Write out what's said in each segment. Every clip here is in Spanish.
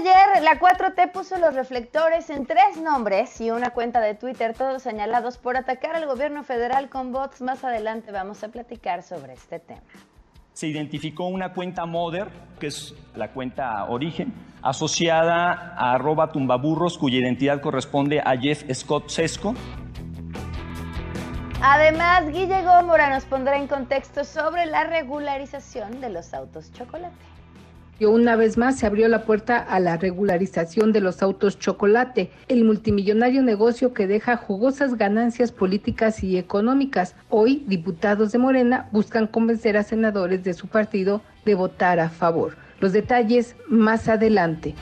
ayer, la 4T puso los reflectores en tres nombres y una cuenta de Twitter, todos señalados por atacar al gobierno federal con bots. Más adelante vamos a platicar sobre este tema. Se identificó una cuenta Mother, que es la cuenta origen, asociada a arroba tumbaburros, cuya identidad corresponde a Jeff Scott Sesco. Además, Guille Gómora nos pondrá en contexto sobre la regularización de los autos chocolate una vez más se abrió la puerta a la regularización de los autos chocolate, el multimillonario negocio que deja jugosas ganancias políticas y económicas. Hoy, diputados de Morena buscan convencer a senadores de su partido de votar a favor. Los detalles más adelante.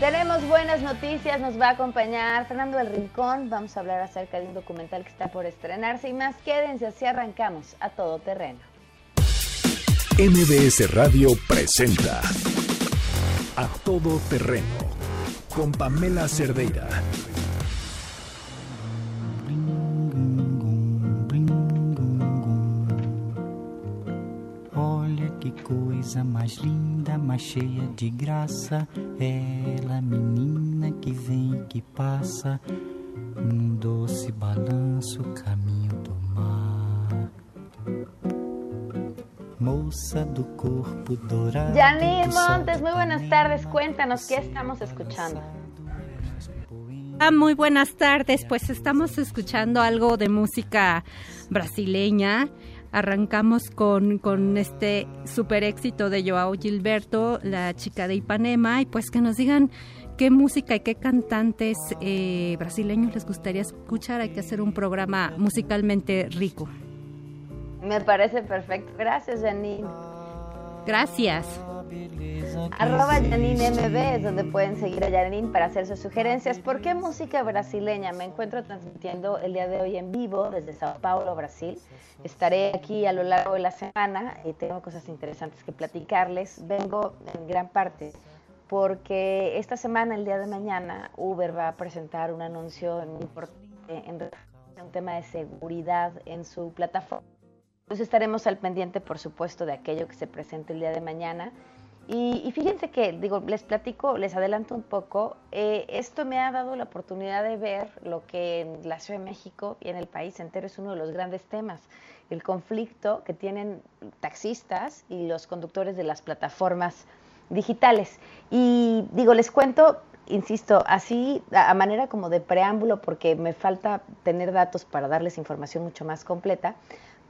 Tenemos buenas noticias, nos va a acompañar Fernando El Rincón. Vamos a hablar acerca de un documental que está por estrenarse y más. Quédense así arrancamos a todo terreno. MBS Radio presenta A Todo Terreno con Pamela Cerdeira. Olha que coisa mais linda, mais cheia de graça. Ela, menina que vem e que passa, num doce balanço, caminho Janine Montes, muy buenas tardes. Cuéntanos qué estamos escuchando. Ah, muy buenas tardes. Pues estamos escuchando algo de música brasileña. Arrancamos con, con este super éxito de Joao Gilberto, la chica de Ipanema, y pues que nos digan qué música y qué cantantes eh, brasileños les gustaría escuchar. Hay que hacer un programa musicalmente rico. Me parece perfecto. Gracias, Janine. Gracias. Arroba Janine MB es donde pueden seguir a Janine para hacer sus sugerencias. ¿Por qué música brasileña? Me encuentro transmitiendo el día de hoy en vivo desde Sao Paulo, Brasil. Estaré aquí a lo largo de la semana y tengo cosas interesantes que platicarles. Vengo en gran parte porque esta semana, el día de mañana, Uber va a presentar un anuncio importante en un tema de seguridad en su plataforma pues estaremos al pendiente, por supuesto, de aquello que se presente el día de mañana. Y, fíjense que, digo, les platico, les adelanto un poco, eh, esto me ha dado la oportunidad de ver lo que en la Ciudad de México y en el país entero es uno de los grandes temas, el conflicto que tienen taxistas y los conductores de las plataformas digitales. Y digo, les cuento, insisto, así a manera como de preámbulo, porque me falta tener datos para darles información mucho más completa,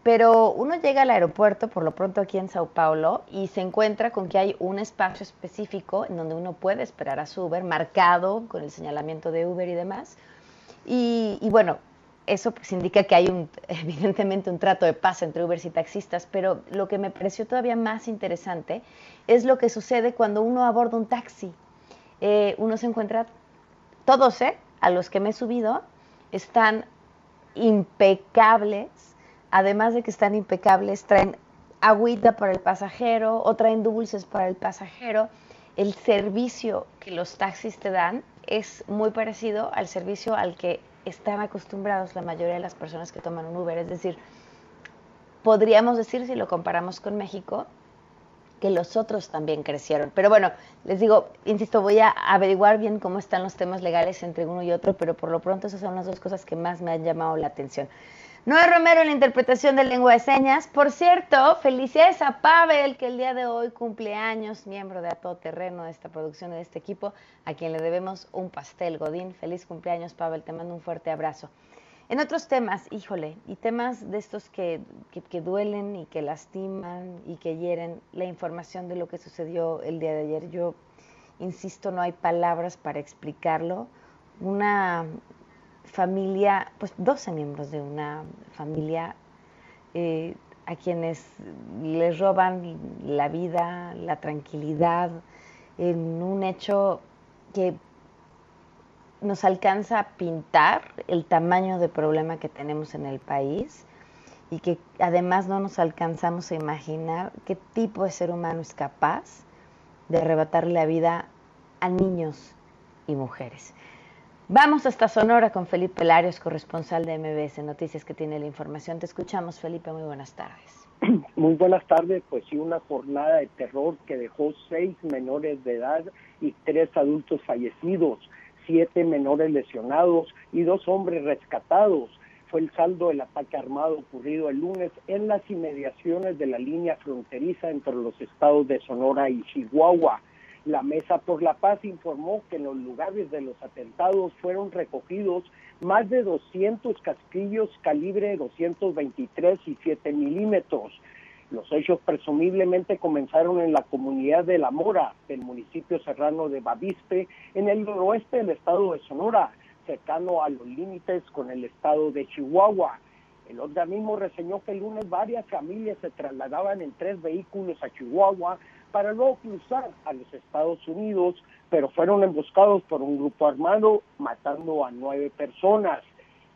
pero uno llega al aeropuerto, por lo pronto aquí en Sao Paulo, y se encuentra con que hay un espacio específico en donde uno puede esperar a su Uber, marcado con el señalamiento de Uber y demás. Y, bueno, eso pues indica que hay un, evidentemente un trato de paz entre Uber y taxistas, pero lo que me pareció todavía más interesante es lo que sucede cuando uno aborda un taxi. Eh, uno se encuentra, todos, ¿eh? A los que me he subido, están impecables además de que están impecables, traen agüita para el pasajero o traen dulces para el pasajero. El servicio que los taxis te dan es muy parecido al servicio al que están acostumbrados la mayoría de las personas que toman un Uber. Es decir, podríamos decir, si lo comparamos con México, que los otros también crecieron. Pero bueno, les digo, insisto, voy a averiguar bien cómo están los temas legales entre uno y otro, pero por lo pronto esas son las dos cosas que más me han llamado la atención. Noé Romero en la interpretación de lengua de señas. Por cierto, felicidades a Pavel, que el día de hoy cumple años, miembro de A Todo Terreno de esta producción de este equipo, a quien le debemos un pastel, Godín. Feliz cumpleaños, Pavel, te mando un fuerte abrazo. En otros temas, híjole, y temas de estos que, que, duelen y que lastiman y que hieren, la información de lo que sucedió el día de ayer. Yo insisto, no hay palabras para explicarlo. Una familia, pues 12 miembros de una familia eh, a quienes les roban la vida, la tranquilidad, en un hecho que nos alcanza a pintar el tamaño de problema que tenemos en el país y que además no nos alcanzamos a imaginar qué tipo de ser humano es capaz de arrebatarle la vida a niños y mujeres. Vamos hasta Sonora con Felipe Larios, corresponsal de MBS Noticias, que tiene la información. Te escuchamos, Felipe. Muy buenas tardes. Muy buenas tardes. Pues sí, una jornada de terror que dejó seis menores de edad y tres adultos fallecidos, siete menores lesionados y dos hombres rescatados. Fue el saldo del ataque armado ocurrido el lunes en las inmediaciones de la línea fronteriza entre los estados de Sonora y Chihuahua. La Mesa por la Paz informó que en los lugares de los atentados fueron recogidos más de 200 casquillos calibre 223 y 7 milímetros. Los hechos presumiblemente comenzaron en la comunidad de La Mora, del municipio serrano de Bavispe, en el noroeste del estado de Sonora, cercano a los límites con el estado de Chihuahua. El organismo reseñó que el lunes varias familias se trasladaban en tres vehículos a Chihuahua para luego cruzar a los Estados Unidos, pero fueron emboscados por un grupo armado, matando a nueve personas.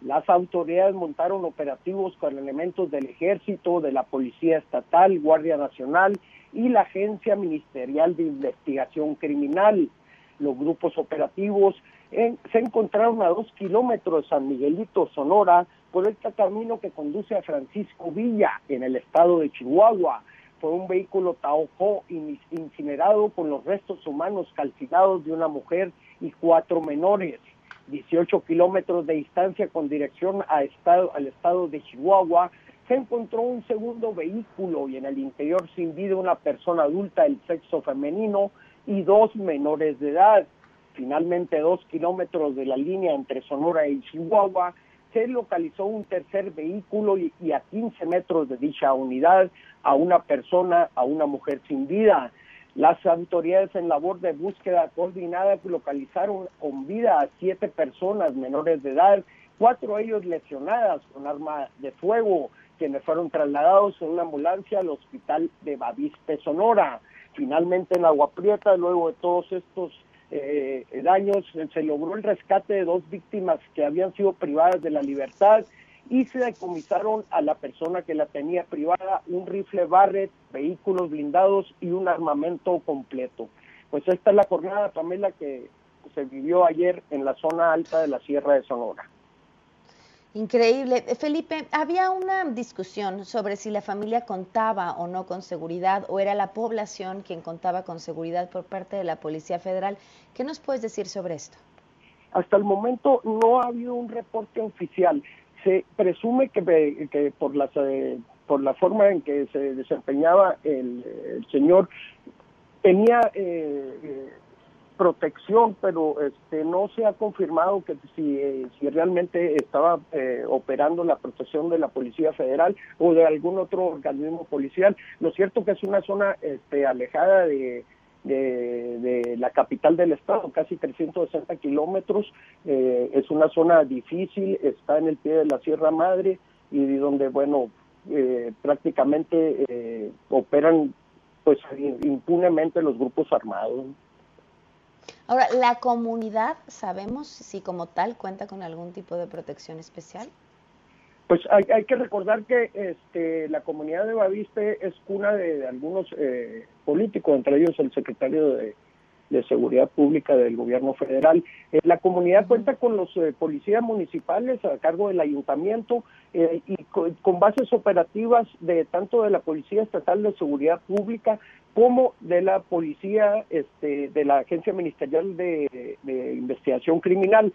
Las autoridades montaron operativos con elementos del ejército, de la Policía Estatal, Guardia Nacional y la Agencia Ministerial de Investigación Criminal. Los grupos operativos se encontraron a dos kilómetros de San Miguelito, Sonora, por este camino que conduce a Francisco Villa, en el estado de Chihuahua fue un vehículo Taojo incinerado con los restos humanos calcinados de una mujer y cuatro menores. 18 kilómetros de distancia con dirección a estado, al estado de Chihuahua, se encontró un segundo vehículo y en el interior sin vida una persona adulta del sexo femenino y dos menores de edad. Finalmente, dos kilómetros de la línea entre Sonora y Chihuahua, se localizó un tercer vehículo y, a 15 metros de dicha unidad a una persona, a una mujer sin vida. Las autoridades en labor de búsqueda coordinada localizaron con vida a siete personas menores de edad, cuatro de ellos lesionadas con arma de fuego, quienes fueron trasladados en una ambulancia al hospital de Bavispe, Sonora. Finalmente en Agua Prieta, luego de todos estos eh, daños, se logró el rescate de dos víctimas que habían sido privadas de la libertad y se decomisaron a la persona que la tenía privada un rifle Barrett, vehículos blindados y un armamento completo. Pues esta es la jornada, Pamela, que se vivió ayer en la zona alta de la Sierra de Sonora. Increíble. Felipe, había una discusión sobre si la familia contaba o no con seguridad o era la población quien contaba con seguridad por parte de la Policía Federal. ¿Qué nos puedes decir sobre esto? Hasta el momento no ha habido un reporte oficial. Se presume que, que por, las, eh, por la forma en que se desempeñaba el, señor tenía eh, eh protección, pero este, no se ha confirmado que si, eh, si realmente estaba eh, operando la protección de la Policía Federal o de algún otro organismo policial. Lo cierto que es una zona este, alejada de, de, la capital del estado, casi 360 kilómetros. Eh, es una zona difícil, está en el pie de la Sierra Madre y donde, bueno, prácticamente operan pues impunemente los grupos armados. Ahora, ¿la comunidad sabemos si como tal cuenta con algún tipo de protección especial? Pues hay, que recordar que este, la comunidad de Baviste es cuna de, algunos eh, políticos, entre ellos el secretario de, de Seguridad Pública del Gobierno Federal. Eh, la comunidad cuenta con los eh, policías municipales a cargo del ayuntamiento eh, y con, bases operativas de tanto de la Policía Estatal de Seguridad Pública como de la Policía este, de la Agencia Ministerial de, Investigación Criminal.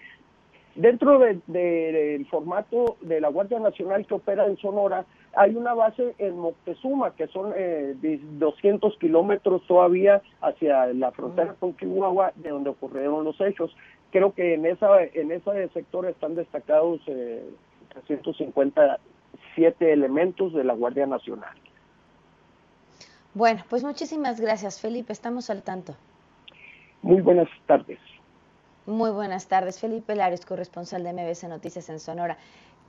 Dentro del formato de la Guardia Nacional que opera en Sonora, hay una base en Moctezuma, que son eh, 200 kilómetros todavía hacia la frontera con Chihuahua, de donde ocurrieron los hechos. Creo que en esa en ese sector están destacados eh, 357 elementos de la Guardia Nacional. Bueno, pues muchísimas gracias, Felipe. Estamos al tanto. Muy buenas tardes. Muy buenas tardes, Felipe Larios, corresponsal de MBS Noticias en Sonora.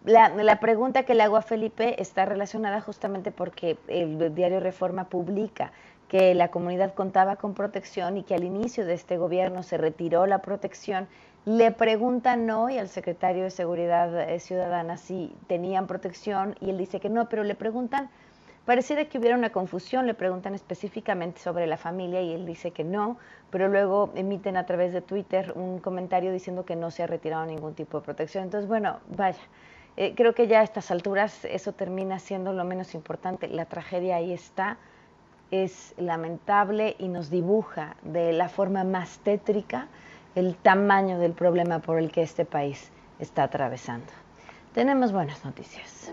La, pregunta que le hago a Felipe está relacionada justamente porque el diario Reforma publica que la comunidad contaba con protección y que al inicio de este gobierno se retiró la protección. Le preguntan hoy al secretario de Seguridad eh, Ciudadana si tenían protección y él dice que no, pero le preguntan, pareciera que hubiera una confusión, le preguntan específicamente sobre la familia y él dice que no, pero luego emiten a través de Twitter un comentario diciendo que no se ha retirado ningún tipo de protección. Entonces, bueno, vaya, eh, creo que ya a estas alturas eso termina siendo lo menos importante. La tragedia ahí está es lamentable y nos dibuja de la forma más tétrica el tamaño del problema por el que este país está atravesando. Tenemos buenas noticias.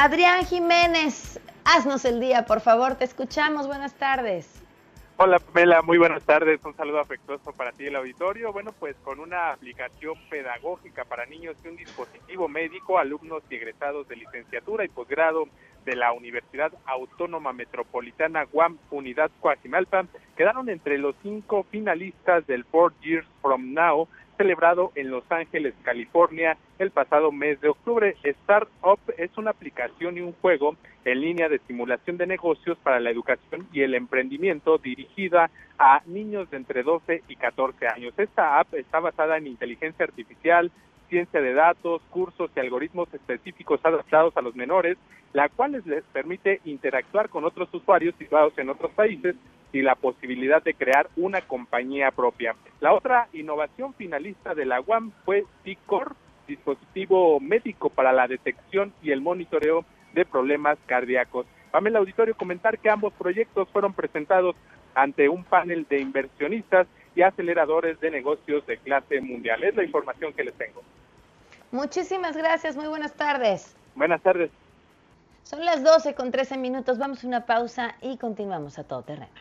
Adrián Jiménez, haznos el día, por favor, te escuchamos. Buenas tardes. Hola Pamela, muy buenas tardes, un saludo afectuoso para ti el auditorio. Bueno, pues con una aplicación pedagógica para niños y un dispositivo médico, alumnos y egresados de licenciatura y posgrado de la Universidad Autónoma Metropolitana Guam Unidad Coajimalpa quedaron entre los cinco finalistas del Four Years From Now celebrado en Los Ángeles, California, el pasado mes de octubre. Startup es una aplicación y un juego en línea de simulación de negocios para la educación y el emprendimiento dirigida a niños de entre 12 y 14 años. Esta app está basada en inteligencia artificial, ciencia de datos, cursos y algoritmos específicos adaptados a los menores, la cual les permite interactuar con otros usuarios situados en otros países y la posibilidad de crear una compañía propia. La otra innovación finalista de la UAM fue TICOR, dispositivo médico para la detección y el monitoreo de problemas cardíacos. Pamela Auditorio comentar que ambos proyectos fueron presentados ante un panel de inversionistas y aceleradores de negocios de clase mundial. Es la información que les tengo. Muchísimas gracias, muy buenas tardes. Buenas tardes. Son las 12 con 13 minutos, vamos a una pausa y continuamos a todo terreno.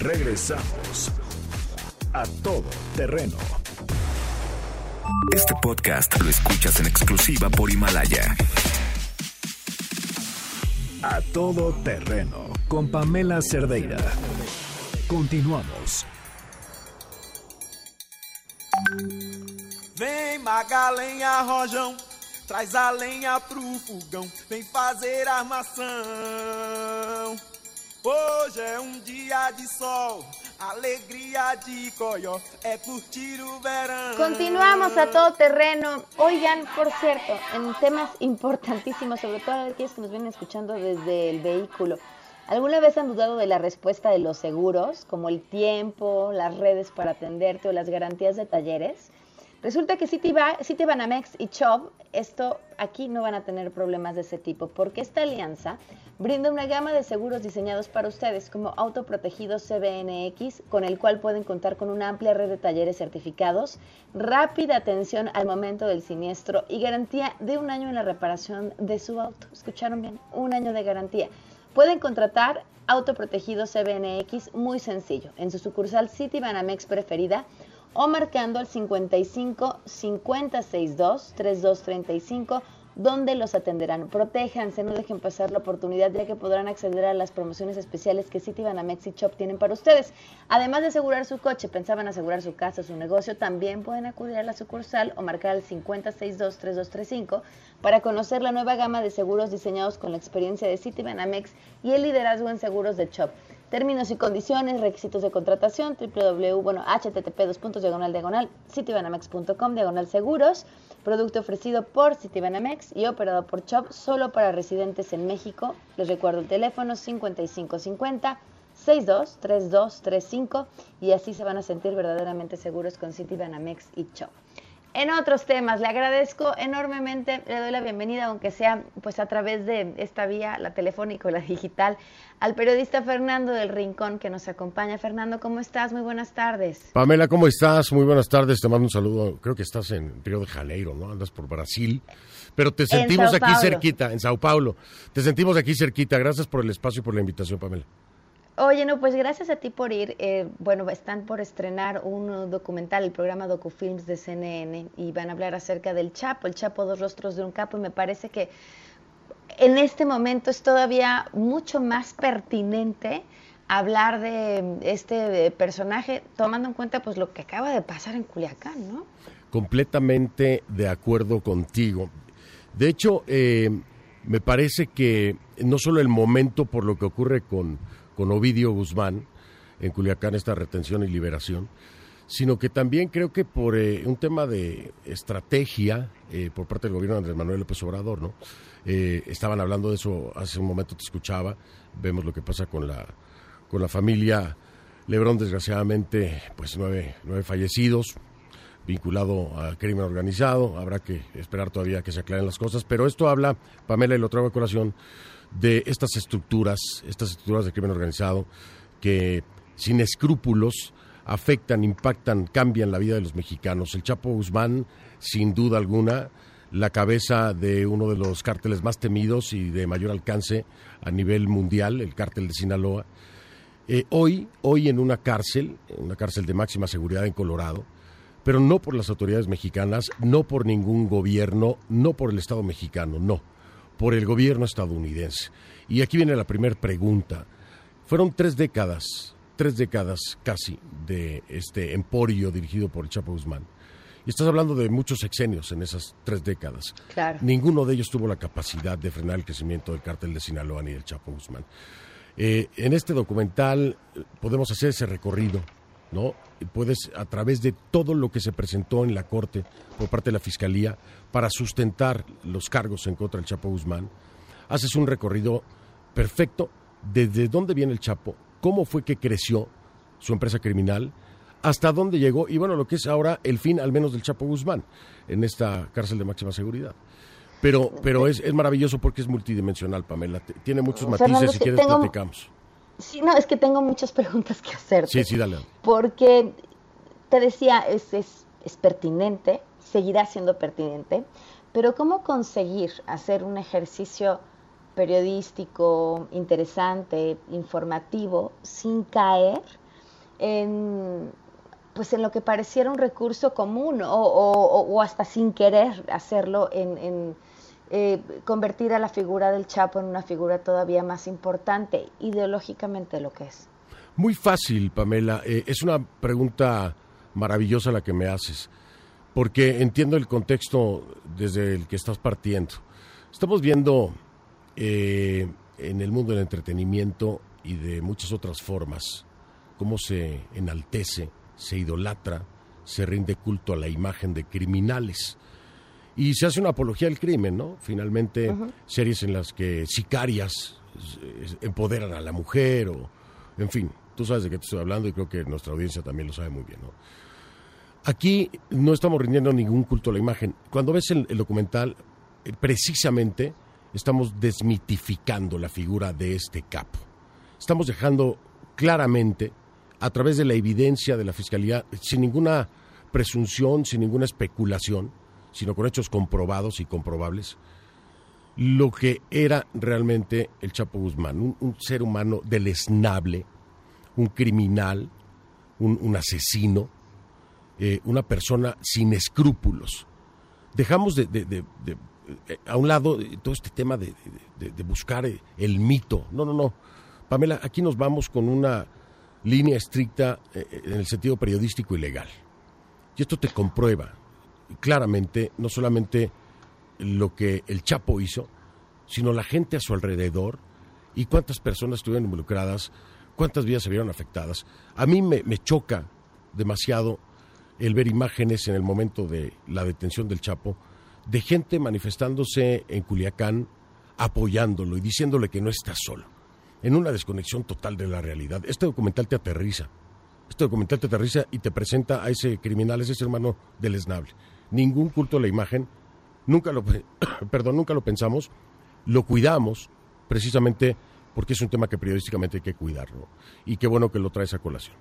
Regresamos a todo terreno. Este podcast lo escuchas en exclusiva por Himalaya. A todo terreno con Pamela Cerdeira. Continuamos. Vem Magalenha Rojão, traz a lenha pro fogão, vem fazer armação. Hoje é um dia de sol, alegría de coyo, é curtir o verão. Continuamos a todo terreno. Oigan, por cierto, en temas importantísimos, sobre todo a aquellos que nos vienen escuchando desde el vehículo. ¿Alguna vez han dudado de la respuesta de los seguros, como el tiempo, las redes para atenderte o las garantías de talleres? Resulta que Citibanamex y Chubb, esto aquí no van a tener problemas de ese tipo, porque esta alianza brinda una gama de seguros diseñados para ustedes, como Autoprotegido CBNX, con el cual pueden contar con una amplia red de talleres certificados, rápida atención al momento del siniestro y garantía de un año en la reparación de su auto. ¿Escucharon bien? Un año de garantía. Pueden contratar Autoprotegido CBNX muy sencillo. En su sucursal Citibanamex preferida o marcando al 55 562 3235 donde los atenderán. Protéjanse, no dejen pasar la oportunidad ya que podrán acceder a las promociones especiales que Citibanamex y Shop tienen para ustedes. Además de asegurar su coche, pensaban asegurar su casa su negocio, también pueden acudir a la sucursal o marcar al 5623235 para conocer la nueva gama de seguros diseñados con la experiencia de Citibanamex y el liderazgo en seguros de Shop. Términos y condiciones, requisitos de contratación, www, bueno, http dos puntos diagonal diagonal, citibanamex.com diagonal seguros, producto ofrecido por Citibanamex y operado por CHOP solo para residentes en México. Les recuerdo el teléfono 5550 623235 y así se van a sentir verdaderamente seguros con Citibanamex y CHOP. En otros temas, le agradezco enormemente, le doy la bienvenida, aunque sea pues a través de esta vía, la telefónica o la digital, al periodista Fernando del Rincón que nos acompaña. Fernando, ¿cómo estás? Muy buenas tardes. Pamela, ¿cómo estás? Muy buenas tardes, te mando un saludo. Creo que estás en Río de Janeiro, ¿no? Andas por Brasil, pero te sentimos aquí cerquita, en Sao Paulo. Te sentimos aquí cerquita. Gracias por el espacio y por la invitación, Pamela. Oye, no, pues gracias a ti por ir. Eh, bueno, están por estrenar un documental, el programa DocuFilms de CNN, y van a hablar acerca del Chapo, el Chapo Dos Rostros de un Capo, y me parece que en este momento es todavía mucho más pertinente hablar de este personaje, tomando en cuenta pues lo que acaba de pasar en Culiacán, ¿no? completamente de acuerdo contigo. De hecho, eh, me parece que no solo el momento por lo que ocurre con, con Ovidio Guzmán, en Culiacán, esta retención y liberación, sino que también creo que por eh, un tema de estrategia eh, por parte del gobierno de Andrés Manuel López Obrador, ¿no? estaban hablando de eso hace un momento, te escuchaba, vemos lo que pasa con la, con la familia Lebrón, desgraciadamente, pues nueve, nueve fallecidos, vinculado al crimen organizado. Habrá que esperar todavía que se aclaren las cosas. Pero esto habla, Pamela, y lo traigo a colación, de estas estructuras, estas estructuras de crimen organizado que sin escrúpulos afectan, impactan, cambian la vida de los mexicanos. El Chapo Guzmán, sin duda alguna, la cabeza de uno de los cárteles más temidos y de mayor alcance a nivel mundial, el cártel de Sinaloa. Eh, hoy, hoy en una cárcel, una cárcel de máxima seguridad en Colorado, pero no por las autoridades mexicanas, no por ningún gobierno, no por el Estado mexicano, no, por el gobierno estadounidense. Y aquí viene la primera pregunta. Fueron tres décadas, tres décadas casi, de este emporio dirigido por el Chapo Guzmán. Y estás hablando de muchos sexenios en esas tres décadas. Claro. Ninguno de ellos tuvo la capacidad de frenar el crecimiento del cártel de Sinaloa ni del Chapo Guzmán. Eh, en este documental eh, podemos hacer ese recorrido ¿no? Puedes, a través de todo lo que se presentó en la Corte por parte de la Fiscalía para sustentar los cargos en contra del Chapo Guzmán, haces un recorrido perfecto desde dónde viene el Chapo, cómo fue que creció su empresa criminal, hasta dónde llegó y bueno, lo que es ahora el fin al menos del Chapo Guzmán en esta cárcel de máxima seguridad. Pero, pero es, es maravilloso porque es multidimensional, Pamela. Tiene muchos matices, si quieres platicamos. Sí, no, es que tengo muchas preguntas que hacer. Sí, sí, dale. Porque te decía, es, es, es pertinente, seguirá siendo pertinente, pero ¿cómo conseguir hacer un ejercicio periodístico, interesante, informativo, sin caer en, pues en lo que pareciera un recurso común o, o, hasta sin querer hacerlo en, eh, convertir a la figura del Chapo en una figura todavía más importante, ideológicamente lo que es? Muy fácil, Pamela. Eh, es una pregunta maravillosa la que me haces, porque entiendo el contexto desde el que estás partiendo. Estamos viendo eh, en el mundo del entretenimiento y de muchas otras formas cómo se enaltece, se idolatra, se rinde culto a la imagen de criminales y se hace una apología del crimen, ¿no? Finalmente, series en las que sicarias empoderan a la mujer o, en fin, tú sabes de qué te estoy hablando y creo que nuestra audiencia también lo sabe muy bien, ¿no? Aquí no estamos rindiendo ningún culto a la imagen. Cuando ves el, documental, eh, precisamente estamos desmitificando la figura de este capo. Estamos dejando claramente, a través de la evidencia de la Fiscalía, sin ninguna presunción, sin ninguna especulación, sino con hechos comprobados y comprobables, lo que era realmente el Chapo Guzmán, un, ser humano deleznable, un criminal, un, asesino, eh, una persona sin escrúpulos. Dejamos de, eh, a un lado todo este tema de, buscar el mito. No, no, no. Pamela, aquí nos vamos con una línea estricta eh, en el sentido periodístico y legal. Y esto te comprueba claramente no solamente lo que el Chapo hizo, sino la gente a su alrededor y cuántas personas estuvieron involucradas, cuántas vidas se vieron afectadas. A mí me, choca demasiado el ver imágenes en el momento de la detención del Chapo de gente manifestándose en Culiacán apoyándolo y diciéndole que no está solo, en una desconexión total de la realidad. Este documental te aterriza, este documental te aterriza y te presenta a ese criminal, ese hermano deleznable ningún culto a la imagen, nunca lo, perdón, nunca lo pensamos, lo cuidamos precisamente porque es un tema que periodísticamente hay que cuidarlo. Y qué bueno que lo traes a colación.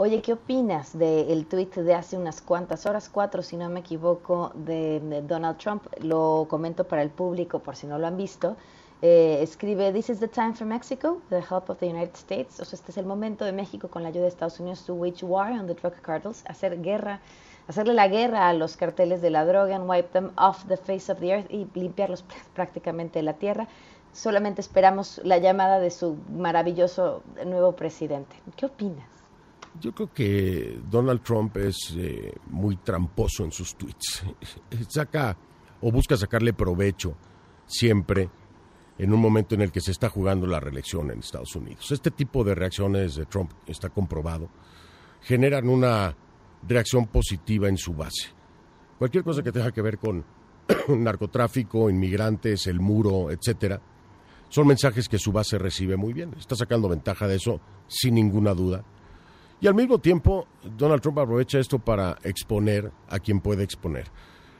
Oye, ¿qué opinas del tuit de hace unas cuantas horas, cuatro si no me equivoco, de, Donald Trump? Lo comento para el público por si no lo han visto. Eh, escribe, This is the time for Mexico, the help of the United States. O sea, este es el momento de México con la ayuda de Estados Unidos to wage war on the drug cartels, hacer guerra hacerle la guerra a los carteles de la droga and wipe them off the face of the earth y limpiarlos prácticamente de la tierra. Solamente esperamos la llamada de su maravilloso nuevo presidente. ¿Qué opinas? Yo creo que Donald Trump es eh, muy tramposo en sus tweets. Saca o busca sacarle provecho siempre en un momento en el que se está jugando la reelección en Estados Unidos. Este tipo de reacciones de Trump está comprobado, generan una reacción positiva en su base. Cualquier cosa que tenga que ver con narcotráfico, inmigrantes, el muro, etcétera, son mensajes que su base recibe muy bien. Está sacando ventaja de eso sin ninguna duda. Y al mismo tiempo, Donald Trump aprovecha esto para exponer a quien puede exponer.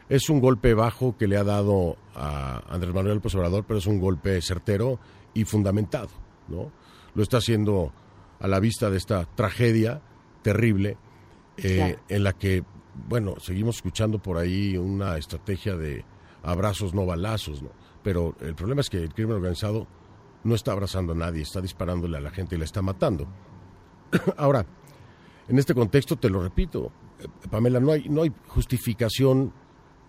Es un golpe bajo que le ha dado a Andrés Manuel López Obrador, pero es un golpe certero y fundamentado, ¿no? Lo está haciendo a la vista de esta tragedia terrible eh, en la que, bueno, seguimos escuchando por ahí una estrategia de abrazos no balazos, ¿no? Pero el problema es que el crimen organizado no está abrazando a nadie, está disparándole a la gente y la está matando. Ahora, en este contexto, te lo repito, Pamela, no hay, no hay justificación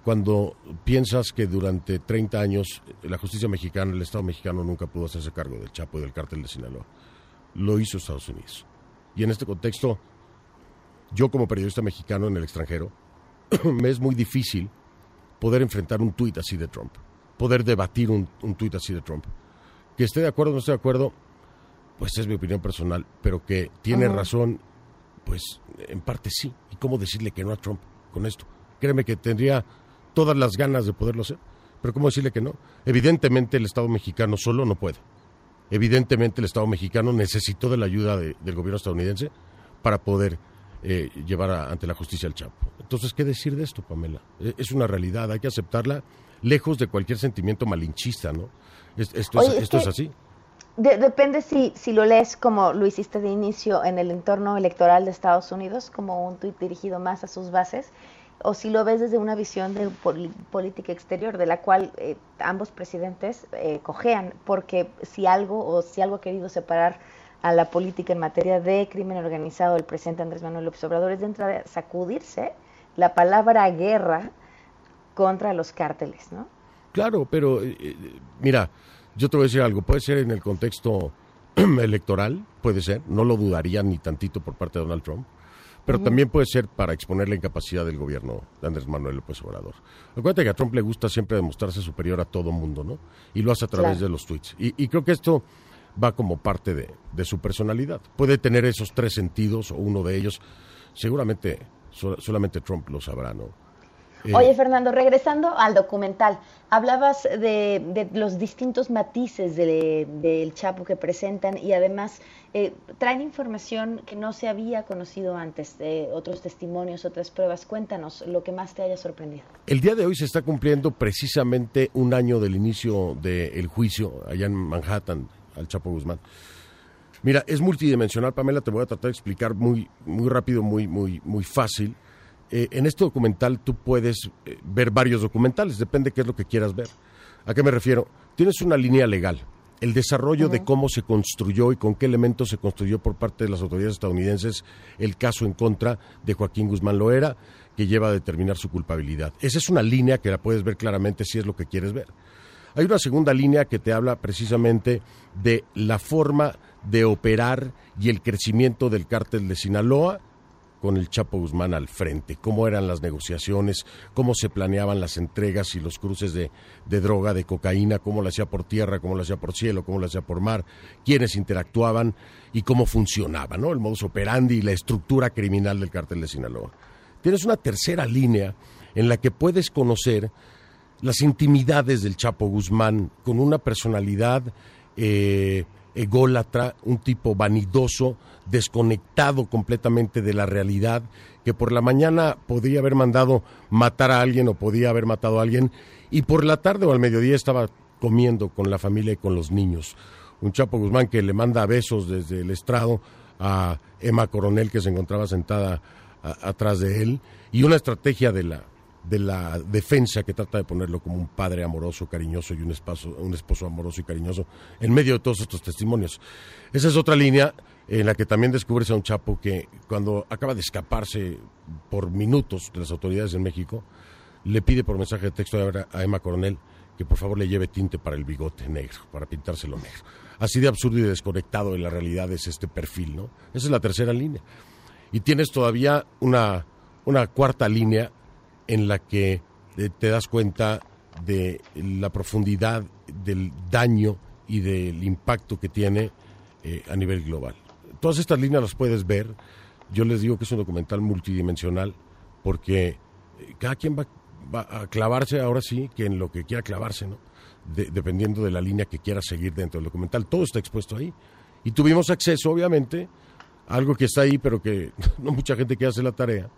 cuando piensas que durante 30 años la justicia mexicana, el Estado mexicano nunca pudo hacerse cargo del Chapo y del cártel de Sinaloa. Lo hizo Estados Unidos. Y en este contexto, yo como periodista mexicano en el extranjero, me es muy difícil poder enfrentar un tuit así de Trump, poder debatir un, un tuit así de Trump. Que esté de acuerdo o no esté de acuerdo, pues es mi opinión personal, pero que tiene razón pues en parte sí. ¿Y cómo decirle que no a Trump con esto? Créeme que tendría todas las ganas de poderlo hacer, pero ¿cómo decirle que no? Evidentemente el Estado mexicano solo no puede. Evidentemente el Estado mexicano necesitó de la ayuda del gobierno estadounidense para poder eh, llevar ante la justicia al Chapo. Entonces, ¿qué decir de esto, Pamela? E, es una realidad, hay que aceptarla lejos de cualquier sentimiento malinchista, ¿no? esto, es, así depende si, si lo lees como lo hiciste de inicio en el entorno electoral de Estados Unidos, como un tuit dirigido más a sus bases, o si lo ves desde una visión de política exterior, de la cual eh, ambos presidentes eh, cojean, porque si algo o si algo ha querido separar a la política en materia de crimen organizado del presidente Andrés Manuel López Obrador es de entrada sacudirse la palabra guerra contra los cárteles, ¿no? Claro, pero eh, mira, yo te voy a decir algo, puede ser en el contexto electoral, puede ser, no lo dudaría ni tantito por parte de Donald Trump, pero también puede ser para exponer la incapacidad del gobierno de Andrés Manuel López Obrador. Acuérdate que a Trump le gusta siempre demostrarse superior a todo mundo, ¿no? Y lo hace a través de los tweets. Y, creo que esto va como parte de, de, su personalidad. Puede tener esos tres sentidos o uno de ellos. Seguramente solamente Trump lo sabrá, ¿no? Eh, Oye, Fernando, regresando al documental, hablabas de, los distintos matices del Chapo que presentan y además eh, traen información que no se había conocido antes, de otros testimonios, otras pruebas. Cuéntanos lo que más te haya sorprendido. El día de hoy se está cumpliendo precisamente un año del inicio del juicio allá en Manhattan al Chapo Guzmán. Mira, es multidimensional, Pamela, te voy a tratar de explicar muy, muy rápido, muy, muy, muy fácil. Eh, en este documental tú puedes eh, ver varios documentales, depende qué es lo que quieras ver. ¿A qué me refiero? Tienes una línea legal, el desarrollo de cómo se construyó y con qué elementos se construyó por parte de las autoridades estadounidenses el caso en contra de Joaquín Guzmán Loera, que lleva a determinar su culpabilidad. Esa es una línea que la puedes ver claramente si es lo que quieres ver. Hay una segunda línea que te habla precisamente de la forma de operar y el crecimiento del cártel de Sinaloa con el Chapo Guzmán al frente, cómo eran las negociaciones, cómo se planeaban las entregas y los cruces de, droga, de cocaína, cómo lo hacía por tierra, cómo lo hacía por cielo, cómo lo hacía por mar, quiénes interactuaban y cómo funcionaba, ¿no? El modus operandi y la estructura criminal del cártel de Sinaloa. Tienes una tercera línea en la que puedes conocer las intimidades del Chapo Guzmán con una personalidad eh, ególatra, un tipo vanidoso, desconectado completamente de la realidad, que por la mañana podía haber mandado matar a alguien o podía haber matado a alguien, y por la tarde o al mediodía estaba comiendo con la familia y con los niños. Un Chapo Guzmán que le manda besos desde el estrado a Emma Coronel que se encontraba sentada atrás de él, y una estrategia de la de la defensa que trata de ponerlo como un padre amoroso, cariñoso y un esposo, un esposo amoroso y cariñoso en medio de todos estos testimonios. Esa es otra línea en la que también descubres a un chapo que cuando acaba de escaparse por minutos de las autoridades en México, le pide por mensaje de texto a Emma Coronel que por favor le lleve tinte para el bigote negro, para pintárselo negro. Así de absurdo y desconectado de la realidad es este perfil, ¿no? Esa es la tercera línea. Y tienes todavía una, una cuarta línea en la que eh, te das cuenta de la profundidad del daño y del impacto que tiene eh, a nivel global. Todas estas líneas las puedes ver. Yo les digo que es un documental multidimensional porque eh, cada quien va, a clavarse ahora sí que en lo que quiera clavarse, ¿no? dependiendo de la línea que quiera seguir dentro del documental. Todo está expuesto ahí. Y tuvimos acceso, obviamente, a algo que está ahí, pero que no mucha gente quiere hacer la tarea,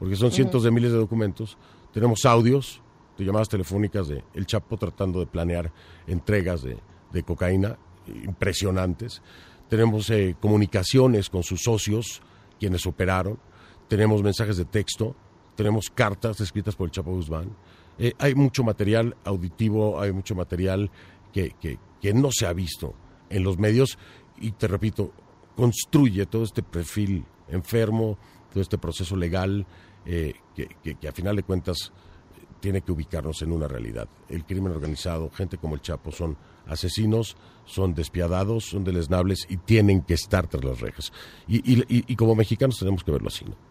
porque son cientos de miles de documentos. Tenemos audios de llamadas telefónicas de El Chapo tratando de planear entregas de, de cocaína impresionantes. Tenemos eh, comunicaciones con sus socios, quienes operaron. Tenemos mensajes de texto. Tenemos cartas escritas por el Chapo Guzmán. Eh, hay mucho material auditivo, hay mucho material que, que, no se ha visto en los medios y te repito, construye todo este perfil enfermo, todo este proceso legal eh, que, que, a final de cuentas tiene que ubicarnos en una realidad. El crimen organizado, gente como el Chapo, son asesinos, son despiadados, son deleznables y tienen que estar tras las rejas. Y, y, y como mexicanos tenemos que verlo así. ¿no?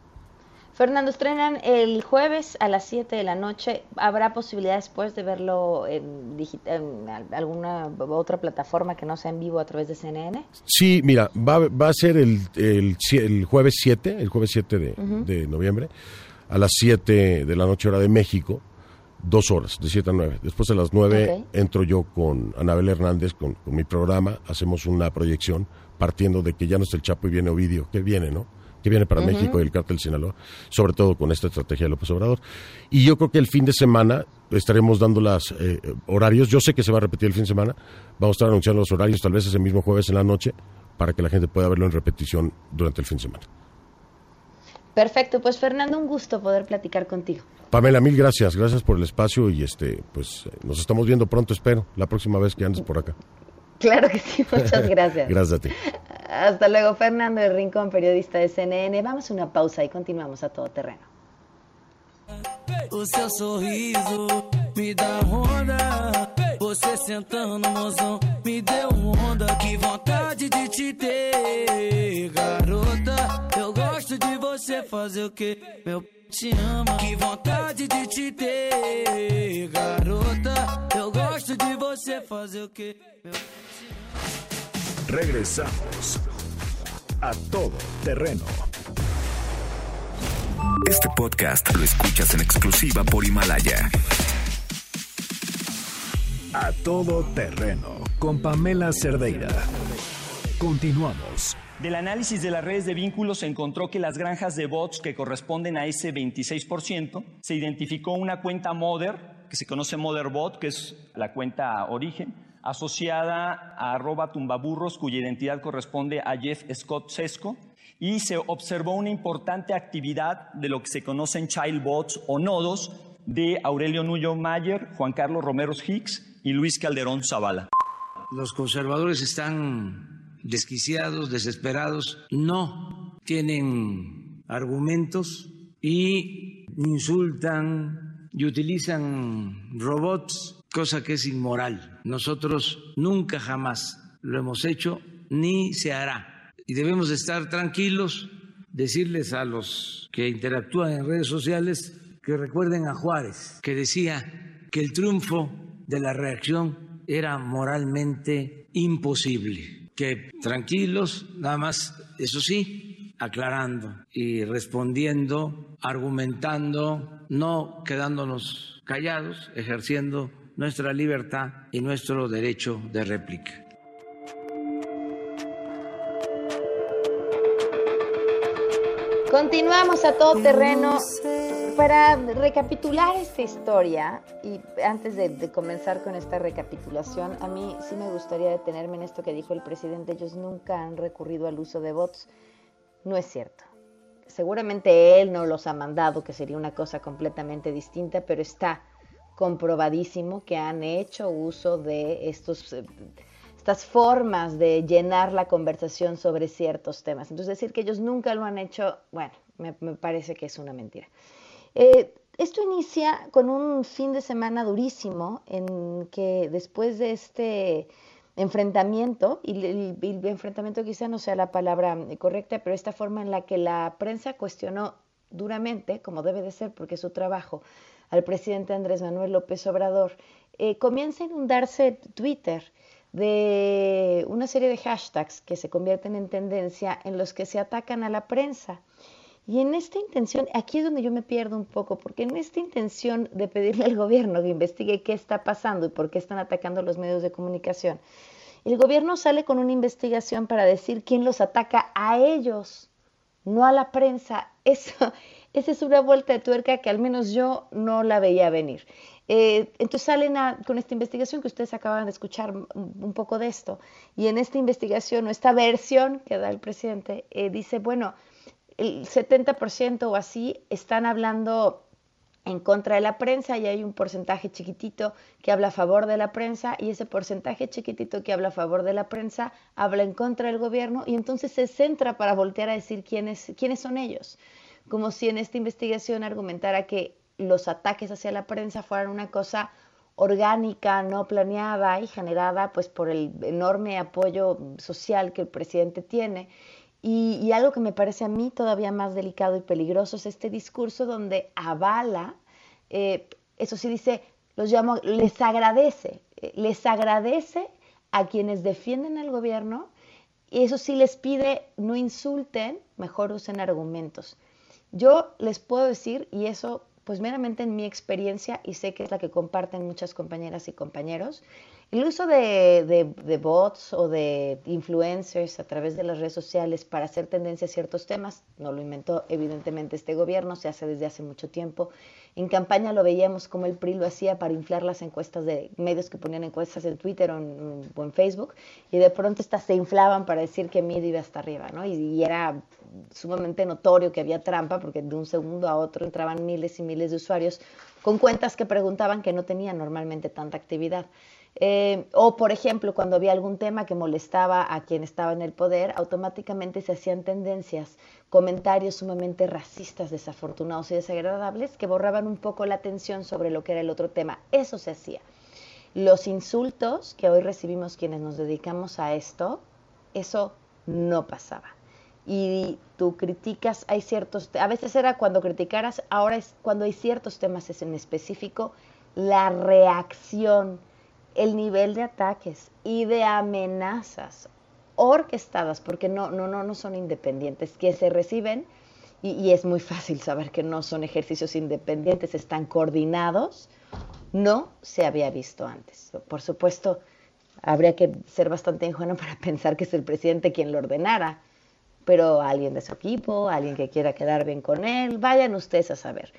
Fernando, estrenan el jueves a las 7 de la noche. ¿Habrá posibilidad después de verlo en, en alguna otra plataforma que no sea en vivo a través de CNN? Sí, mira, va, va a ser el, el, el, jueves 7, el jueves 7 de, de, noviembre, a las 7 de la noche hora de México, dos horas, de 7 a 9. Después a las 9 entro yo con Anabel Hernández, con, con mi programa, hacemos una proyección partiendo de que ya no está el Chapo y viene Ovidio, que viene, ¿no? Que viene para México y el cártel Sinaloa, sobre todo con esta estrategia de López Obrador. Y yo creo que el fin de semana estaremos dando los eh, horarios. Yo sé que se va a repetir el fin de semana. Vamos a estar anunciando los horarios tal vez ese mismo jueves en la noche para que la gente pueda verlo en repetición durante el fin de semana. Perfecto, pues Fernando, un gusto poder platicar contigo. Pamela, mil gracias, gracias por el espacio y este, pues nos estamos viendo pronto, espero, la próxima vez que andes por acá. Claro que sí, muchas gracias. gracias a ti. Hasta luego, Fernando el Rincón, periodista de CNN. Vamos a una pausa y continuamos a todo terreno. O seu sorriso me dá onda. Você sentando, mozão, me deu onda. Que vontade de te ter, garota. Eu gosto de você fazer o que? Meu te ama. Que vontade de te ter, garota. Eu gosto de você fazer o que? Meu... Regresamos a todo terreno. Este podcast lo escuchas en exclusiva por Himalaya. A todo terreno con Pamela Cerdeira. Continuamos. Del análisis de las redes de vínculos se encontró que las granjas de bots que corresponden a ese 26%, se identificó una cuenta Mother, que se conoce Motherbot, que es la cuenta origen, asociada a arroba tumbaburros, cuya identidad corresponde a Jeff Scott Sesco, y se observó una importante actividad de lo que se conocen childbots o nodos de Aurelio Nuyo Mayer, Juan Carlos Romero Hicks y Luis Calderón Zavala. Los conservadores están desquiciados, desesperados, no tienen argumentos y insultan y utilizan robots cosa que es inmoral. Nosotros nunca jamás lo hemos hecho ni se hará. Y debemos estar tranquilos, decirles a los que interactúan en redes sociales que recuerden a Juárez, que decía que el triunfo de la reacción era moralmente imposible. Que tranquilos, nada más, eso sí, aclarando y respondiendo, argumentando, no quedándonos callados, ejerciendo nuestra libertad y nuestro derecho de réplica. Continuamos a todo terreno. Para recapitular esta historia, y antes de, de, comenzar con esta recapitulación, a mí sí me gustaría detenerme en esto que dijo el presidente. Ellos nunca han recurrido al uso de bots. No es cierto. Seguramente él no los ha mandado, que sería una cosa completamente distinta, pero está comprobadísimo que han hecho uso de estos, eh, estas formas de llenar la conversación sobre ciertos temas. Entonces decir que ellos nunca lo han hecho, bueno, me, parece que es una mentira. Eh, esto inicia con un fin de semana durísimo en que después de este enfrentamiento, y el, enfrentamiento quizá no sea la palabra correcta, pero esta forma en la que la prensa cuestionó duramente, como debe de ser porque es su trabajo, al presidente Andrés Manuel López Obrador, eh, comienza a inundarse Twitter de una serie de hashtags que se convierten en tendencia en los que se atacan a la prensa. Y en esta intención, aquí es donde yo me pierdo un poco, porque en esta intención de pedirle al gobierno que investigue qué está pasando y por qué están atacando los medios de comunicación, el gobierno sale con una investigación para decir quién los ataca a ellos, no a la prensa. Eso, esa es una vuelta de tuerca que al menos yo no la veía venir. Eh, entonces salen con esta investigación que ustedes acaban de escuchar un, poco de esto. Y en esta investigación o esta versión que da el presidente, eh, dice, bueno, el 70% o así están hablando en contra de la prensa y hay un porcentaje chiquitito que habla a favor de la prensa y ese porcentaje chiquitito que habla a favor de la prensa habla en contra del gobierno y entonces se centra para voltear a decir quiénes, quiénes son ellos, como si en esta investigación argumentara que los ataques hacia la prensa fueran una cosa orgánica, no planeada y generada pues por el enorme apoyo social que el presidente tiene y, algo que me parece a mí todavía más delicado y peligroso es este discurso donde avala, eh, eso sí dice, los llamo, les agradece, eh, les agradece a quienes defienden al gobierno y eso sí les pide no insulten, mejor usen argumentos. Yo les puedo decir, y eso pues meramente en mi experiencia, y sé que es la que comparten muchas compañeras y compañeros, el uso de, bots o de influencers a través de las redes sociales para hacer tendencia a ciertos temas, no lo inventó evidentemente este gobierno, se hace desde hace mucho tiempo. En campaña lo veíamos como el PRI lo hacía para inflar las encuestas de medios que ponían encuestas en Twitter o en, Facebook, y de pronto estas se inflaban para decir que MID iba hasta arriba, ¿no? y era sumamente notorio que había trampa porque de un segundo a otro entraban miles y miles de usuarios con cuentas que preguntaban que no tenían normalmente tanta actividad. Eh, o, por ejemplo, cuando había algún tema que molestaba a quien estaba en el poder, automáticamente se hacían tendencias, comentarios sumamente racistas, desafortunados y desagradables que borraban un poco la atención sobre lo que era el otro tema. Eso se hacía. Los insultos que hoy recibimos quienes nos dedicamos a esto, eso no pasaba. Y tú criticas, hay ciertos, a veces era cuando criticaras, ahora es cuando hay ciertos temas en específico, la reacción el nivel de ataques y de amenazas orquestadas, porque no, no, no, no son independientes, que se reciben, y, es muy fácil saber que no son ejercicios independientes, están coordinados, no se había visto antes. Por supuesto, habría que ser bastante ingenuo para pensar que es el presidente quien lo ordenara, pero alguien de su equipo, alguien que quiera quedar bien con él, vayan ustedes a saber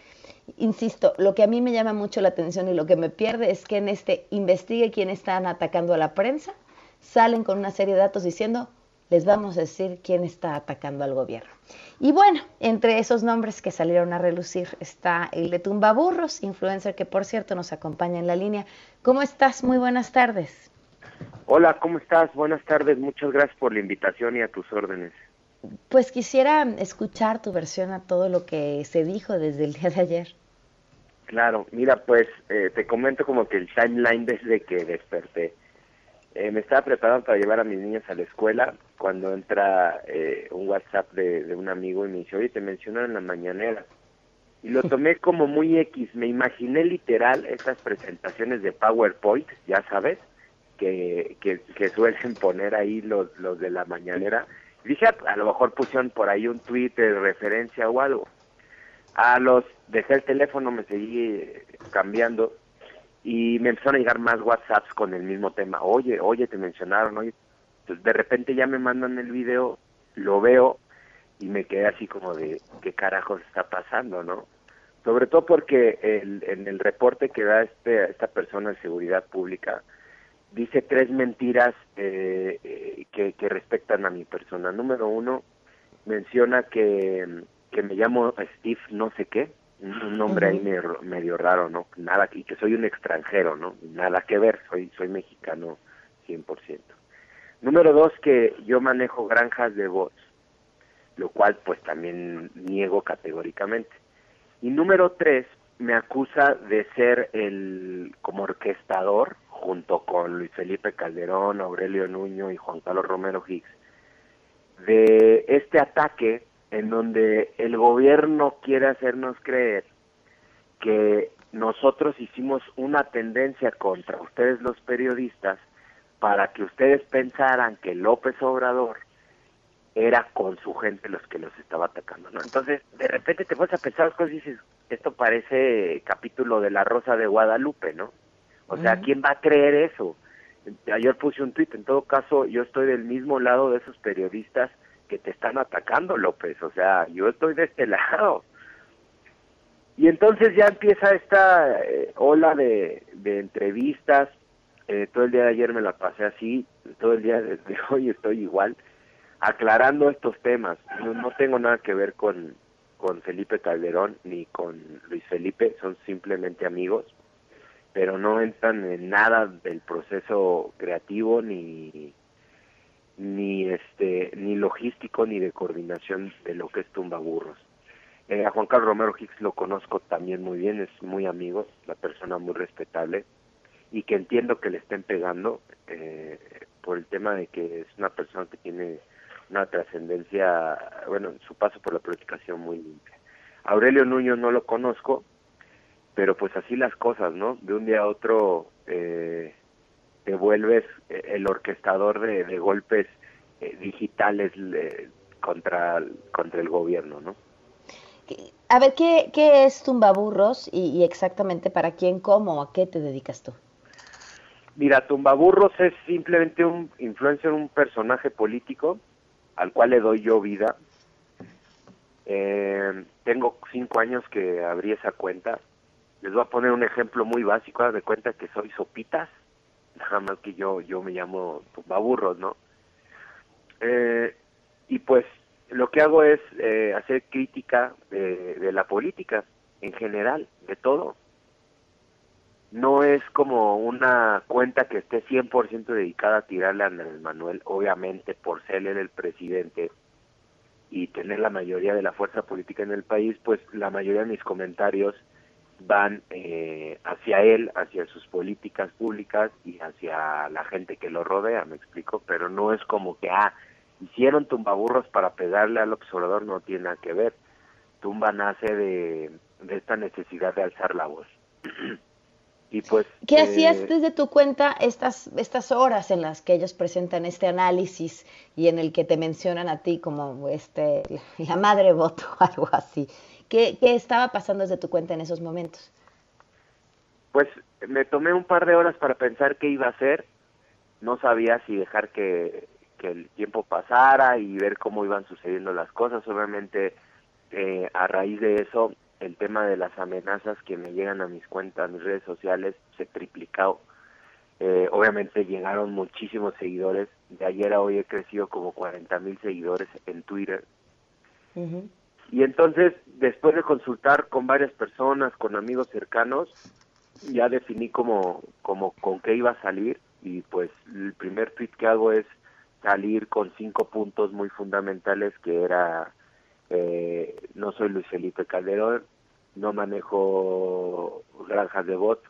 insisto, lo que a mí me llama mucho la atención y lo que me pierde es que en este investigue quién están atacando a la prensa, salen con una serie de datos diciendo, les vamos a decir quién está atacando al gobierno. Y bueno, entre esos nombres que salieron a relucir está el de Tumbaburros, influencer que por cierto nos acompaña en la línea. ¿Cómo estás? Muy buenas tardes. Hola, ¿cómo estás? Buenas tardes, muchas gracias por la invitación y a tus órdenes. Pues quisiera escuchar tu versión a todo lo que se dijo desde el día de ayer. Claro, mira, pues eh, te comento como que el timeline desde que desperté. Eh, me estaba preparando para llevar a mis niñas a la escuela cuando entra eh, un WhatsApp de, un amigo y me dice, oye, te mencionaron en la mañanera. Y lo tomé como muy X, me imaginé literal estas presentaciones de PowerPoint, ya sabes, que, que, que suelen poner ahí los, los de la mañanera. Dije, ah, a lo mejor pusieron por ahí un tweet de referencia o algo. A los, dejé el teléfono, me seguí cambiando y me empezaron a llegar más WhatsApps con el mismo tema. Oye, oye, te mencionaron, oye. Entonces, de repente ya me mandan el video, lo veo y me quedé así como de, ¿qué carajos está pasando, no? Sobre todo porque el, en el reporte que da este, esta persona de seguridad pública, dice tres mentiras eh, eh, que, que respectan a mi persona. Número uno, menciona que que me llamo Steve no sé qué, un nombre ahí medio, raro, ¿no? Nada, y que soy un extranjero, ¿no? Nada que ver, soy, soy mexicano 100%. Número dos, que yo manejo granjas de bots, lo cual pues también niego categóricamente. Y número tres, me acusa de ser el como orquestador junto con Luis Felipe Calderón, Aurelio Nuño y Juan Carlos Romero Hicks de este ataque en donde el gobierno quiere hacernos creer que nosotros hicimos una tendencia contra ustedes los periodistas para que ustedes pensaran que López Obrador era con su gente los que los estaba atacando, ¿no? Entonces, de repente te vas a pensar las cosas y dices, esto parece capítulo de La Rosa de Guadalupe, ¿no? O sea, ¿quién va a creer eso? Ayer puse un tuit, en todo caso, yo estoy del mismo lado de esos periodistas que te están atacando, López, o sea, yo estoy de este lado. Y entonces ya empieza esta eh, ola de, de entrevistas, eh, todo el día de ayer me la pasé así, todo el día de, hoy estoy igual, aclarando estos temas. No, tengo nada que ver con, con Felipe Calderón ni con Luis Felipe, son simplemente amigos, pero no entran en nada del proceso creativo ni ni este ni logístico ni de coordinación de lo que es Tumbaburros. Eh, a Juan Carlos Romero Hicks lo conozco también muy bien, es muy amigo, la persona muy respetable y que entiendo que le estén pegando eh, por el tema de que es una persona que tiene una trascendencia, bueno, su paso por la platicación muy limpia. Aurelio Nuño no lo conozco, pero pues así las cosas, ¿no? De un día a otro eh, te vuelves eh, el orquestador de, golpes eh, digitales contra, contra el gobierno, ¿no? A ver, ¿qué, qué es Tumbaburros y, y exactamente para quién, cómo, a qué te dedicas tú? Mira, Tumbaburros es simplemente un influencer, un personaje político al cual le doy yo vida. Eh, tengo cinco años que abrí esa cuenta. Les voy a poner un ejemplo muy básico. de cuenta que soy Sopitas, nada más que yo yo me llamo Tumbaburros, ¿no? Eh, y pues lo que hago es eh, hacer crítica de la política en general, de todo no es como una cuenta que esté 100% dedicada a tirarle a Andrés Manuel, obviamente por ser él el presidente y tener la mayoría de la fuerza política en el país, pues la mayoría de mis comentarios van eh, hacia él, hacia sus políticas públicas y hacia la gente que lo rodea, me explico, pero no es como que, ah, hicieron tumbaburros para pegarle al observador, no tiene nada que ver. Tumba nace de, de esta necesidad de alzar la voz. Y pues, ¿Qué hacías eh, desde tu cuenta estas, estas horas en las que ellos presentan este análisis y en el que te mencionan a ti como este, la madre voto o algo así? ¿Qué, ¿Qué estaba pasando desde tu cuenta en esos momentos? Pues me tomé un par de horas para pensar qué iba a hacer. No sabía si dejar que, que el tiempo pasara y ver cómo iban sucediendo las cosas. Obviamente, eh, a raíz de eso, el tema de las amenazas que me llegan a mis cuentas, a mis redes sociales, se triplicado. Eh, obviamente llegaron muchísimos seguidores. De ayer a hoy he crecido como 40 mil seguidores en Twitter. Y entonces, después de consultar con varias personas, con amigos cercanos, ya definí como, como con qué iba a salir. Y pues el primer tweet que hago es salir con cinco puntos muy fundamentales que era eh, no soy Luis Felipe Calderón, no manejo granjas de bot,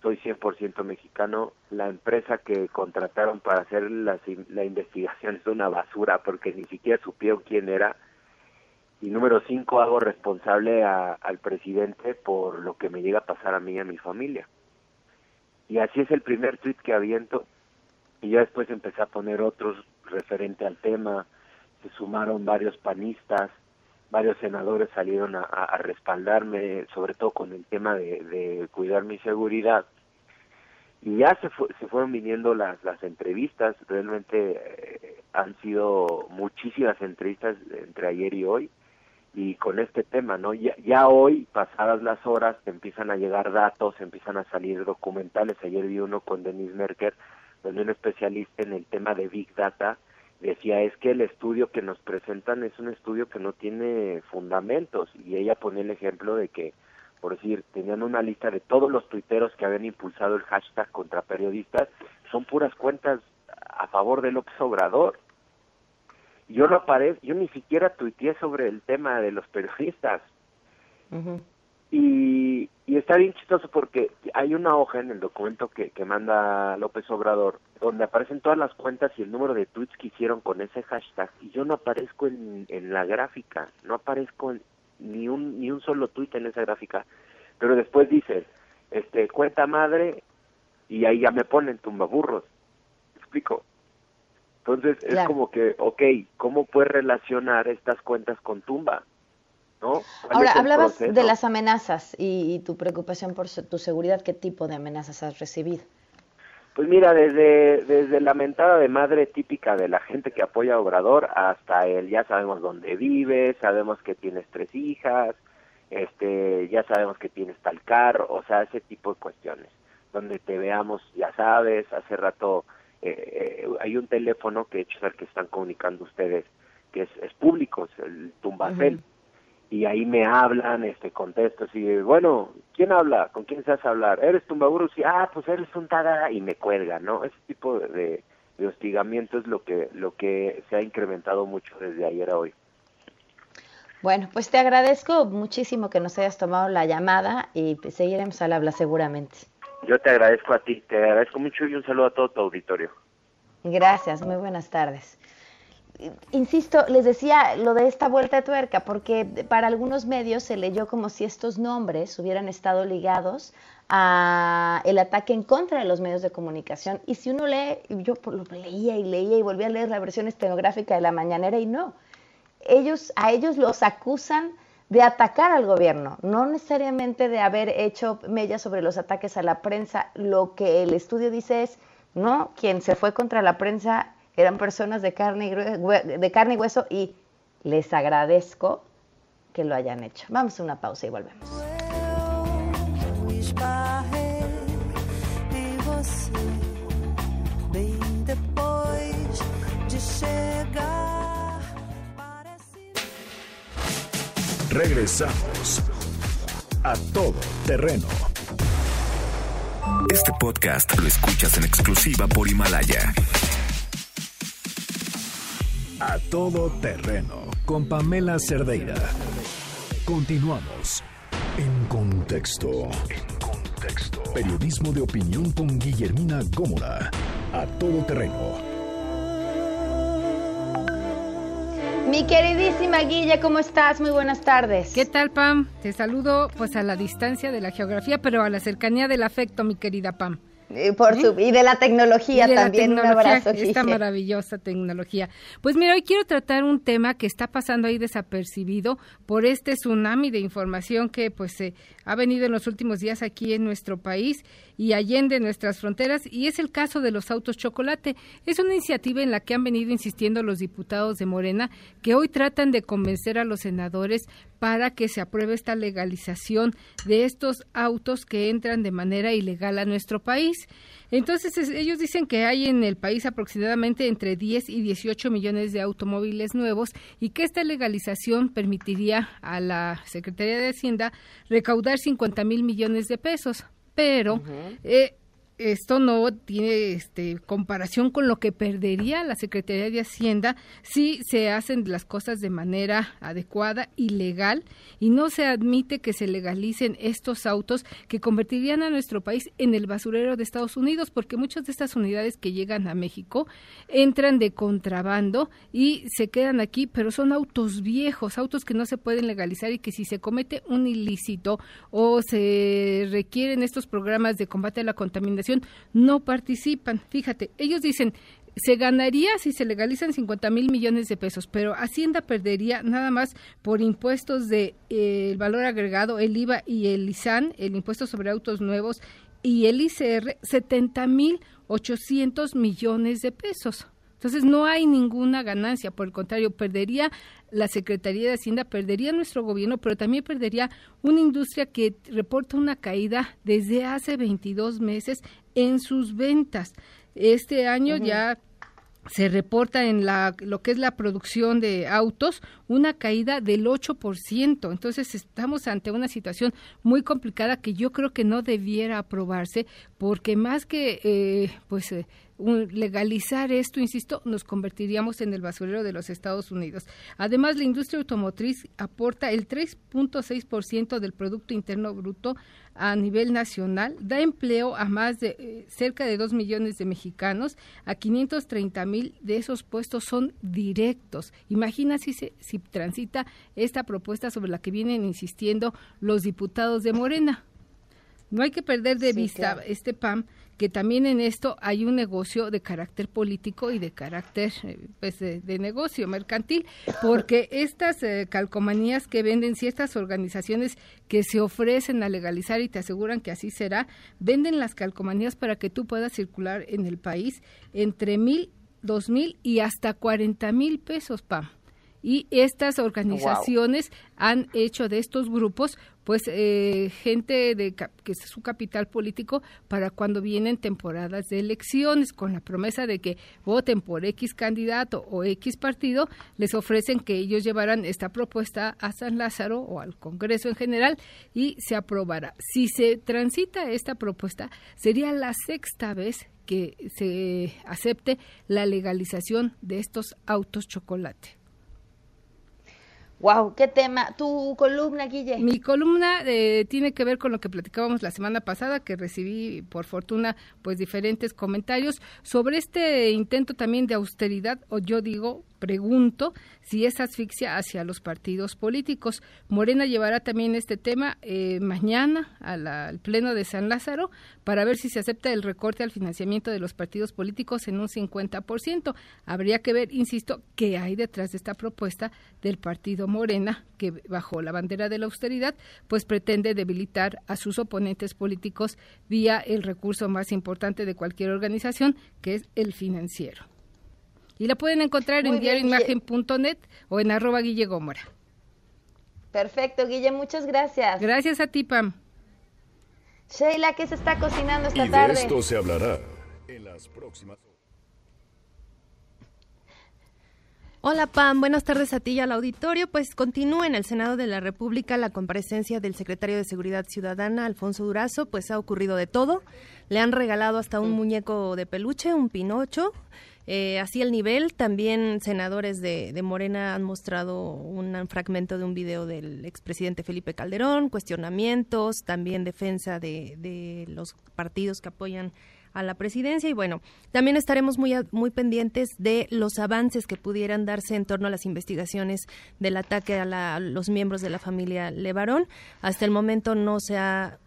soy 100% mexicano. La empresa que contrataron para hacer la, la investigación es una basura porque ni siquiera supieron quién era. Y número cinco, hago responsable al presidente por lo que me llega a pasar a mí y a mi familia. Y así es el primer tweet que aviento. Y ya después empecé a poner otros referente al tema. Se sumaron varios panistas, varios senadores salieron a, respaldarme, sobre todo con el tema de, cuidar mi seguridad. Y ya se, se fueron viniendo las, las entrevistas, realmente eh, han sido muchísimas entrevistas entre ayer y hoy, y con este tema, ¿no? Ya, ya hoy, pasadas las horas, empiezan a llegar datos, empiezan a salir documentales. Ayer vi uno con Denise Merker, donde un especialista en el tema de Big Data decía es que el estudio que nos presentan es un estudio que no tiene fundamentos y ella pone el ejemplo de que por decir tenían una lista de todos los tuiteros que habían impulsado el hashtag contra periodistas son puras cuentas a favor de López Obrador yo no aparezco yo ni siquiera tuiteé sobre el tema de los periodistas y, Y está bien chistoso porque hay una hoja en el documento que, que manda López Obrador donde aparecen todas las cuentas y el número de tweets que hicieron con ese hashtag y yo no aparezco en, en la gráfica, no aparezco en, ni un ni un solo tweet en esa gráfica, pero después dice, este cuenta madre y ahí ya me ponen tumbaburros. ¿Me explico? Entonces es como que, ok, ¿cómo puedes relacionar estas cuentas con tumba? ¿No? ¿Cuál Ahora, hablabas proceso? de las amenazas y, y tu preocupación por su- tu seguridad. ¿Qué tipo de amenazas has recibido? Pues mira, desde, desde la mentada de madre típica de la gente que apoya a Obrador hasta el ya sabemos dónde vives, sabemos que tienes tres hijas, este, ya sabemos que tienes tal carro, o sea, ese tipo de cuestiones. Donde te veamos, ya sabes, hace rato eh, eh, hay un teléfono que de hecho es el que están comunicando ustedes, que es, es público, es el Tumbacel. Y ahí me hablan, este, contesto así, bueno, ¿quién habla? ¿Con quién se hace hablar? ¿Eres Tumbaburros? Y, ah, pues eres un tada, y me cuelga, ¿no? Ese tipo de, de, de hostigamiento es lo que, lo que se ha incrementado mucho desde ayer a hoy. Bueno, pues te agradezco muchísimo que nos hayas tomado la llamada y pues, seguiremos al habla seguramente. Yo te agradezco a ti, te agradezco mucho y un saludo a todo tu auditorio. Gracias, muy buenas tardes. Insisto, les decía lo de esta vuelta de tuerca, porque para algunos medios se leyó como si estos nombres hubieran estado ligados a el ataque en contra de los medios de comunicación. Y si uno lee, yo lo leía y leía y volvía a leer la versión estenográfica de la mañanera y no, ellos a ellos los acusan de atacar al gobierno, no necesariamente de haber hecho mella sobre los ataques a la prensa. Lo que el estudio dice es, no, quien se fue contra la prensa eran personas de carne y, de carne y hueso y les agradezco que lo hayan hecho. Vamos a una pausa y volvemos. Regresamos a todo terreno. Este podcast lo escuchas en exclusiva por Himalaya. A todo terreno con Pamela Cerdeira. Continuamos en contexto. En contexto. Periodismo de opinión con Guillermina Gómora. A todo terreno. Mi queridísima Guilla, ¿cómo estás? Muy buenas tardes. ¿Qué tal, Pam? Te saludo pues a la distancia de la geografía, pero a la cercanía del afecto, mi querida Pam. Y, por su- y de la tecnología de la también. Un abrazo, esta Guille. maravillosa tecnología. Pues mira, hoy quiero tratar un tema que está pasando ahí desapercibido por este tsunami de información que pues se ha venido en los últimos días aquí en nuestro país y allende nuestras fronteras y es el caso de los autos chocolate. Es una iniciativa en la que han venido insistiendo los diputados de Morena que hoy tratan de convencer a los senadores para que se apruebe esta legalización de estos autos que entran de manera ilegal a nuestro país. Entonces, es- ellos dicen que hay en el país aproximadamente entre 10 y 18 millones de automóviles nuevos y que esta legalización permitiría a la Secretaría de Hacienda recaudar 50 mil millones de pesos. Pero eh, esto no tiene este, comparación con lo que perdería la Secretaría de Hacienda si se hacen las cosas de manera adecuada y legal y no se admite que se legalicen estos autos que convertirían a nuestro país en el basurero de Estados Unidos porque muchas de estas unidades que llegan a México entran de contrabando y se quedan aquí, pero son autos viejos, autos que no se pueden legalizar y que si se comete un ilícito o se requieren estos programas de combate a la contaminación, no participan. Fíjate, ellos dicen, se ganaría si se legalizan 50 mil millones de pesos, pero Hacienda perdería nada más por impuestos de eh, el valor agregado, el IVA y el ISAN, el impuesto sobre autos nuevos y el ICR, 70 mil 800 millones de pesos. Entonces no hay ninguna ganancia, por el contrario, perdería la Secretaría de Hacienda, perdería nuestro gobierno, pero también perdería una industria que reporta una caída desde hace 22 meses en sus ventas. Este año ya se reporta en la, lo que es la producción de autos una caída del 8%. Entonces estamos ante una situación muy complicada que yo creo que no debiera aprobarse porque más que eh, pues eh, un- legalizar esto, insisto, nos convertiríamos en el basurero de los Estados Unidos. Además, la industria automotriz aporta el 3.6% del Producto Interno Bruto a nivel nacional, da empleo a más de eh, cerca de 2 millones de mexicanos, a 530 mil de esos puestos son directos. Imagina si, se, si transita esta propuesta sobre la que vienen insistiendo los diputados de Morena. No hay que perder de Sí, vista claro. este PAM que también en esto hay un negocio de carácter político y de carácter eh, pues, de, de negocio mercantil, porque estas eh, calcomanías que venden ciertas organizaciones que se ofrecen a legalizar y te aseguran que así será, venden las calcomanías para que tú puedas circular en el país entre mil, dos mil y hasta cuarenta mil pesos, PAM. Y estas organizaciones han hecho de estos grupos, pues, eh, gente de que es su capital político para cuando vienen temporadas de elecciones, con la promesa de que voten por X candidato o X partido, les ofrecen que ellos llevarán esta propuesta a San Lázaro o al Congreso en general y se aprobará. Si se transita esta propuesta, sería la sexta vez que se acepte la legalización de estos autos chocolate. Wow, qué tema. Tu columna, Guille. Mi columna eh, tiene que ver con lo que platicábamos la semana pasada, que recibí por fortuna pues diferentes comentarios sobre este intento también de austeridad, o yo digo, pregunto si es asfixia hacia los partidos políticos. Morena llevará también este tema eh, mañana al Pleno de San Lázaro para ver si se acepta el recorte al financiamiento de los partidos políticos en un 50%. Habría que ver, insisto, qué hay detrás de esta propuesta del partido Morena, que bajo la bandera de la austeridad, pues pretende debilitar a sus oponentes políticos vía el recurso más importante de cualquier organización, que es el financiero. Y la pueden encontrar Muy en diarioimagen.net o en arroba Guille Gómora. Perfecto, Guille, muchas gracias. Gracias a ti, Pam. Sheila, ¿qué se está cocinando esta Y de tarde? esto se hablará en las próximas Hola Pam, buenas tardes a ti y al auditorio. Pues continúa en el Senado de la República la comparecencia del secretario de Seguridad Ciudadana, Alfonso Durazo, pues ha ocurrido de todo. Le han regalado hasta un muñeco de peluche, un pinocho. Eh, así el nivel, también senadores de, de Morena han mostrado un fragmento de un video del expresidente Felipe Calderón, cuestionamientos, también defensa de, los partidos que apoyan a la presidencia y bueno, también estaremos muy, muy pendientes de los avances que pudieran darse en torno a las investigaciones del ataque a, la- a los miembros de la familia Levarón. Hasta el momento no se ha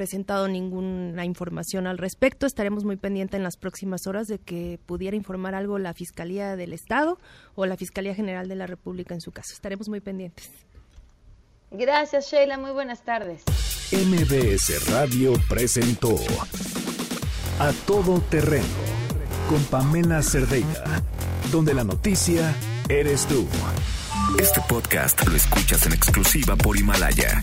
presentado ninguna información al respecto. Estaremos muy pendientes en las próximas horas de que pudiera informar algo la Fiscalía del Estado o la Fiscalía General de la República en su caso. Estaremos muy pendientes. Gracias, Sheila. Muy buenas tardes. MBS Radio presentó A Todo Terreno con Pamela Cerdeira, donde la noticia eres tú. Este podcast lo escuchas en exclusiva por Himalaya.